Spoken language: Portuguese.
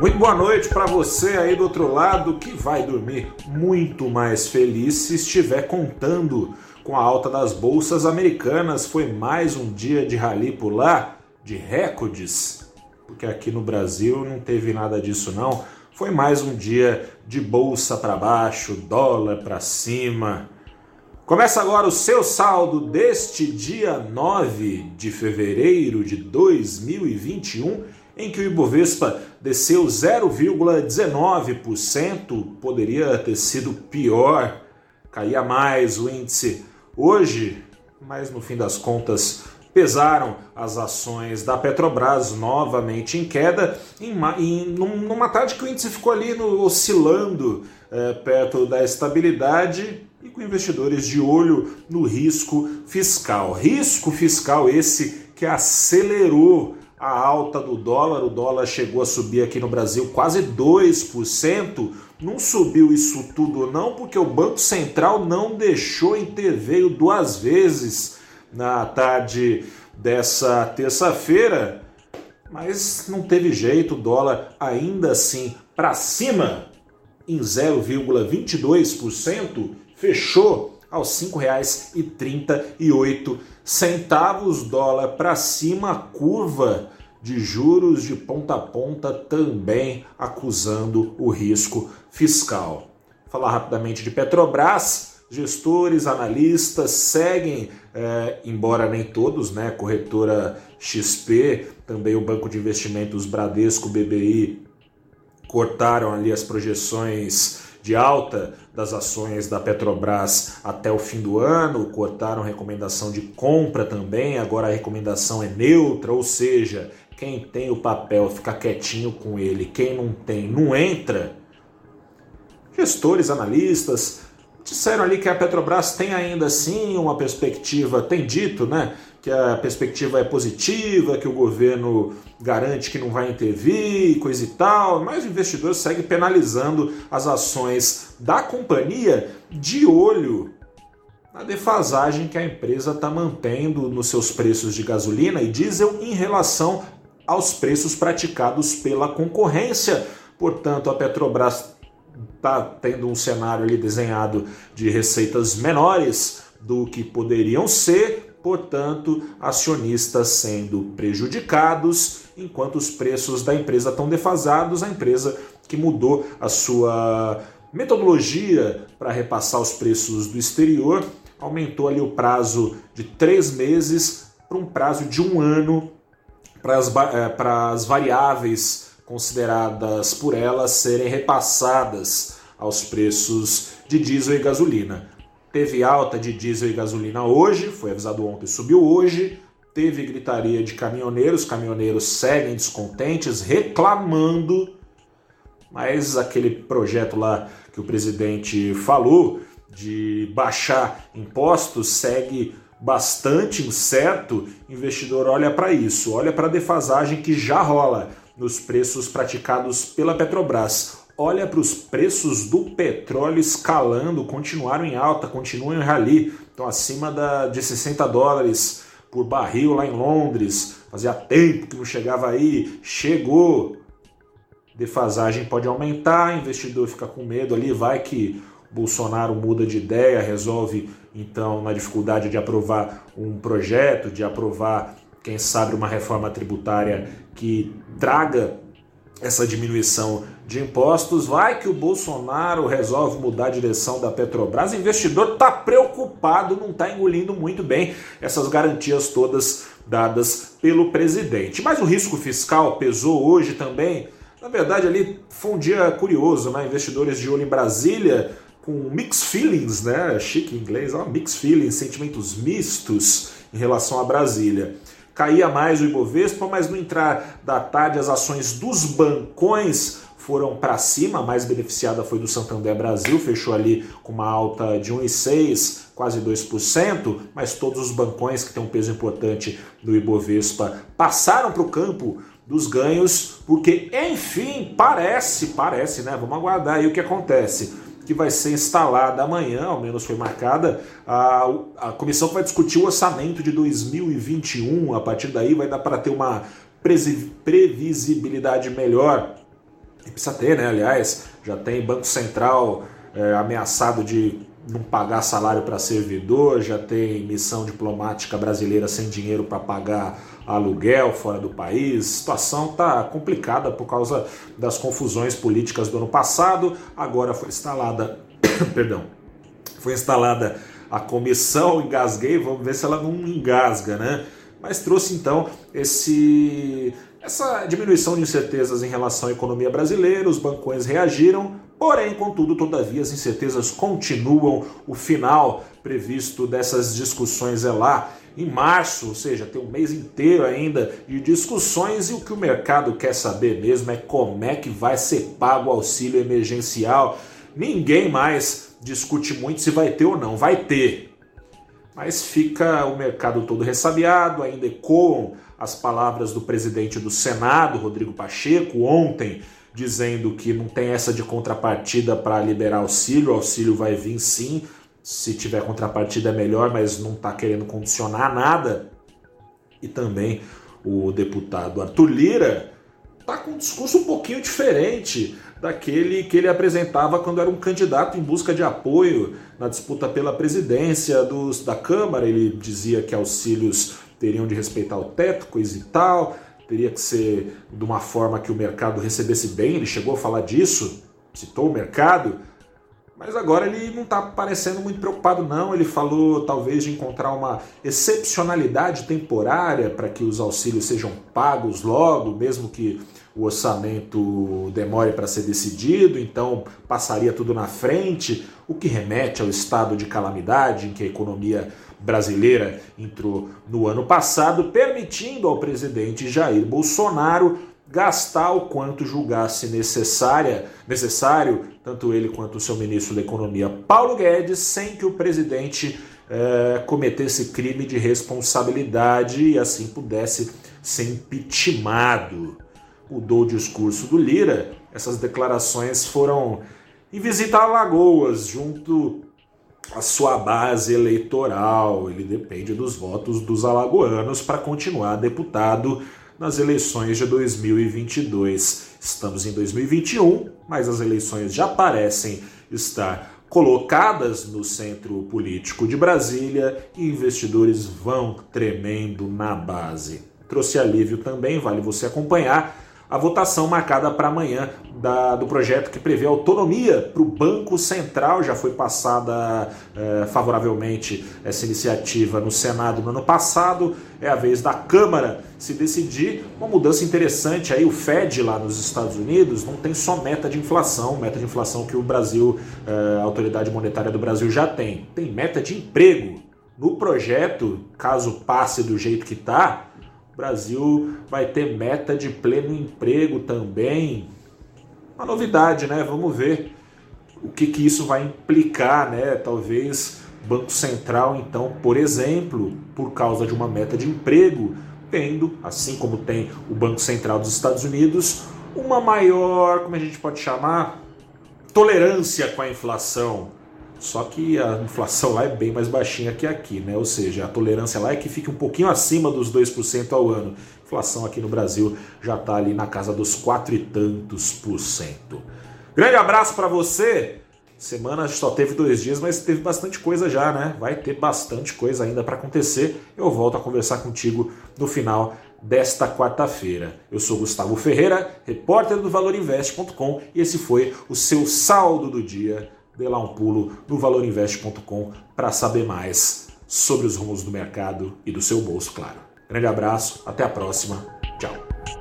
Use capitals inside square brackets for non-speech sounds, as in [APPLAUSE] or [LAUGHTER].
Muito boa noite para você aí do outro lado que vai dormir muito mais feliz se estiver contando com a alta das bolsas americanas. Foi mais um dia de rally por lá, de recordes, porque aqui no Brasil não teve nada disso não. Foi mais um dia de bolsa para baixo, dólar para cima. Começa agora o seu saldo deste dia 9 de fevereiro de 2021, em que o Ibovespa desceu 0,19%, poderia ter sido pior, caía mais o índice hoje, mas no fim das contas pesaram as ações da Petrobras novamente em queda, em, em, numa tarde que o índice ficou ali no, oscilando é, perto da estabilidade e com investidores de olho no risco fiscal. Risco fiscal esse que acelerou a alta do dólar. O dólar chegou a subir aqui no Brasil quase 2%. Não subiu isso tudo não, porque o Banco Central não deixou interveio duas vezes na tarde dessa terça-feira, mas não teve jeito, o dólar ainda assim para cima em 0,22%, fechou aos R$ 5,38 centavos dólar para cima, curva de juros de ponta a ponta também acusando o risco fiscal. Falar rapidamente de Petrobras, gestores, analistas seguem, é, embora nem todos, né? Corretora XP, também o Banco de Investimentos Bradesco, BBI, cortaram ali as projeções de alta das ações da Petrobras até o fim do ano, cortaram recomendação de compra também, agora a recomendação é neutra, ou seja, quem tem o papel fica quietinho com ele, quem não tem não entra. Gestores, analistas disseram ali que a Petrobras tem ainda assim uma perspectiva, tem dito, né, que a perspectiva é positiva, que o governo garante que não vai intervir, coisa e tal, mas o investidor segue penalizando as ações da companhia de olho na defasagem que a empresa está mantendo nos seus preços de gasolina e diesel em relação aos preços praticados pela concorrência. Portanto, a Petrobras está tendo um cenário ali desenhado de receitas menores do que poderiam ser, portanto, acionistas sendo prejudicados, enquanto os preços da empresa estão defasados, a empresa que mudou a sua metodologia para repassar os preços do exterior aumentou ali o prazo de três meses para um prazo de um ano para as, eh, para as variáveis consideradas por elas serem repassadas aos preços de diesel e gasolina. Teve alta de diesel e gasolina hoje, foi avisado ontem, subiu hoje. Teve gritaria de caminhoneiros, caminhoneiros seguem descontentes, reclamando, mas aquele projeto lá que o presidente falou de baixar impostos segue bastante incerto. Investidor olha para isso, olha para a defasagem que já rola nos preços praticados pela Petrobras. Olha para os preços do petróleo escalando, continuaram em alta, continuam em rally, estão acima da, de 60 dólares por barril lá em Londres. Fazia tempo que não chegava aí, chegou. Defasagem pode aumentar, investidor fica com medo ali, vai que Bolsonaro muda de ideia, resolve então na dificuldade de aprovar um projeto, de aprovar quem sabe uma reforma tributária que traga essa diminuição de impostos. Vai que o Bolsonaro resolve mudar a direção da Petrobras. O investidor está preocupado, não está engolindo muito bem essas garantias todas dadas pelo presidente. Mas o risco fiscal pesou hoje também. Na verdade, ali foi um dia curioso, né? Investidores de olho em Brasília com mixed feelings, né? Chique em inglês, ó, mixed feelings, sentimentos mistos em relação a Brasília caía mais o Ibovespa, mas no entrar da tarde as ações dos bancões foram para cima, a mais beneficiada foi do Santander Brasil, fechou ali com uma alta de 1,6%, quase 2%, mas todos os bancões que têm um peso importante do Ibovespa passaram para o campo dos ganhos, porque enfim, parece, parece, né? Vamos aguardar aí o que acontece que vai ser instalada amanhã, ao menos foi marcada, a, a comissão vai discutir o orçamento de 2021. A partir daí vai dar para ter uma previsibilidade melhor E precisa ter, né? Aliás, já tem Banco Central é, ameaçado de não pagar salário para servidor, já tem missão diplomática brasileira sem dinheiro para pagar aluguel fora do país. A situação está complicada por causa das confusões políticas do ano passado. Agora foi instalada, [COUGHS] perdão, foi instalada a comissão, engasguei, vamos ver se ela não engasga, né? Mas trouxe então esse essa diminuição de incertezas em relação à economia brasileira, os bancões reagiram, porém, contudo, todavia, as incertezas continuam. O final previsto dessas discussões é lá em março, ou seja, tem um mês inteiro ainda de discussões e o que o mercado quer saber mesmo é como é que vai ser pago o auxílio emergencial. Ninguém mais discute muito se vai ter ou não, vai ter. Mas fica o mercado todo ressabiado, ainda ecoam as palavras do presidente do Senado, Rodrigo Pacheco, ontem, dizendo que não tem essa de contrapartida para liberar auxílio, o auxílio vai vir sim, se tiver contrapartida é melhor, mas não está querendo condicionar nada. E também o deputado Arthur Lira está com um discurso um pouquinho diferente daquele que ele apresentava quando era um candidato em busca de apoio na disputa pela presidência dos, da Câmara. Ele dizia que auxílios teriam de respeitar o teto, coisa e tal, teria que ser de uma forma que o mercado recebesse bem, ele chegou a falar disso, citou o mercado, mas agora ele não está parecendo muito preocupado, não. Ele falou talvez de encontrar uma excepcionalidade temporária para que os auxílios sejam pagos logo, mesmo que o orçamento demore para ser decidido, então passaria tudo na frente, o que remete ao estado de calamidade em que a economia brasileira entrou no ano passado, permitindo ao presidente Jair Bolsonaro gastar o quanto julgasse necessária, necessário, tanto ele quanto o seu ministro da Economia, Paulo Guedes, sem que o presidente eh, cometesse crime de responsabilidade e assim pudesse ser impeachmentado. Mudou o discurso do Lira, essas declarações foram em visita a Lagoas, junto a sua base eleitoral. Ele depende dos votos dos alagoanos para continuar deputado nas eleições de 2022. Estamos em 2021, mas as eleições já parecem estar colocadas no centro político de Brasília e investidores vão tremendo na base. Trouxe alívio também, vale você acompanhar a votação marcada para amanhã da, do projeto que prevê autonomia para o Banco Central. Já foi passada é, favoravelmente essa iniciativa no Senado no ano passado. É a vez da Câmara se decidir. Uma mudança interessante aí, o Fed lá nos Estados Unidos não tem só meta de inflação, meta de inflação que o Brasil, é, a autoridade monetária do Brasil já tem. Tem meta de emprego. No projeto, caso passe do jeito que está, Brasil vai ter meta de pleno emprego também. Uma novidade, né? Vamos ver o que, que isso vai implicar, né? Talvez Banco Central, então, por exemplo, por causa de uma meta de emprego, tendo, assim como tem o Banco Central dos Estados Unidos, uma maior, como a gente pode chamar, tolerância com a inflação. Só que a inflação lá é bem mais baixinha que aqui, né? Ou seja, a tolerância lá é que fique um pouquinho acima dos 2% ao ano. A inflação aqui no Brasil já está ali na casa dos quatro e tantos por cento. Grande abraço para você. Semana só teve dois dias, mas teve bastante coisa já, né? Vai ter bastante coisa ainda para acontecer. Eu volto a conversar contigo no final desta quarta-feira. Eu sou Gustavo Ferreira, repórter do ValorInvest.com e esse foi o seu saldo do dia dê lá um pulo no valorinvest.com para saber mais sobre os rumos do mercado e do seu bolso, claro. Grande abraço, até a próxima. Tchau.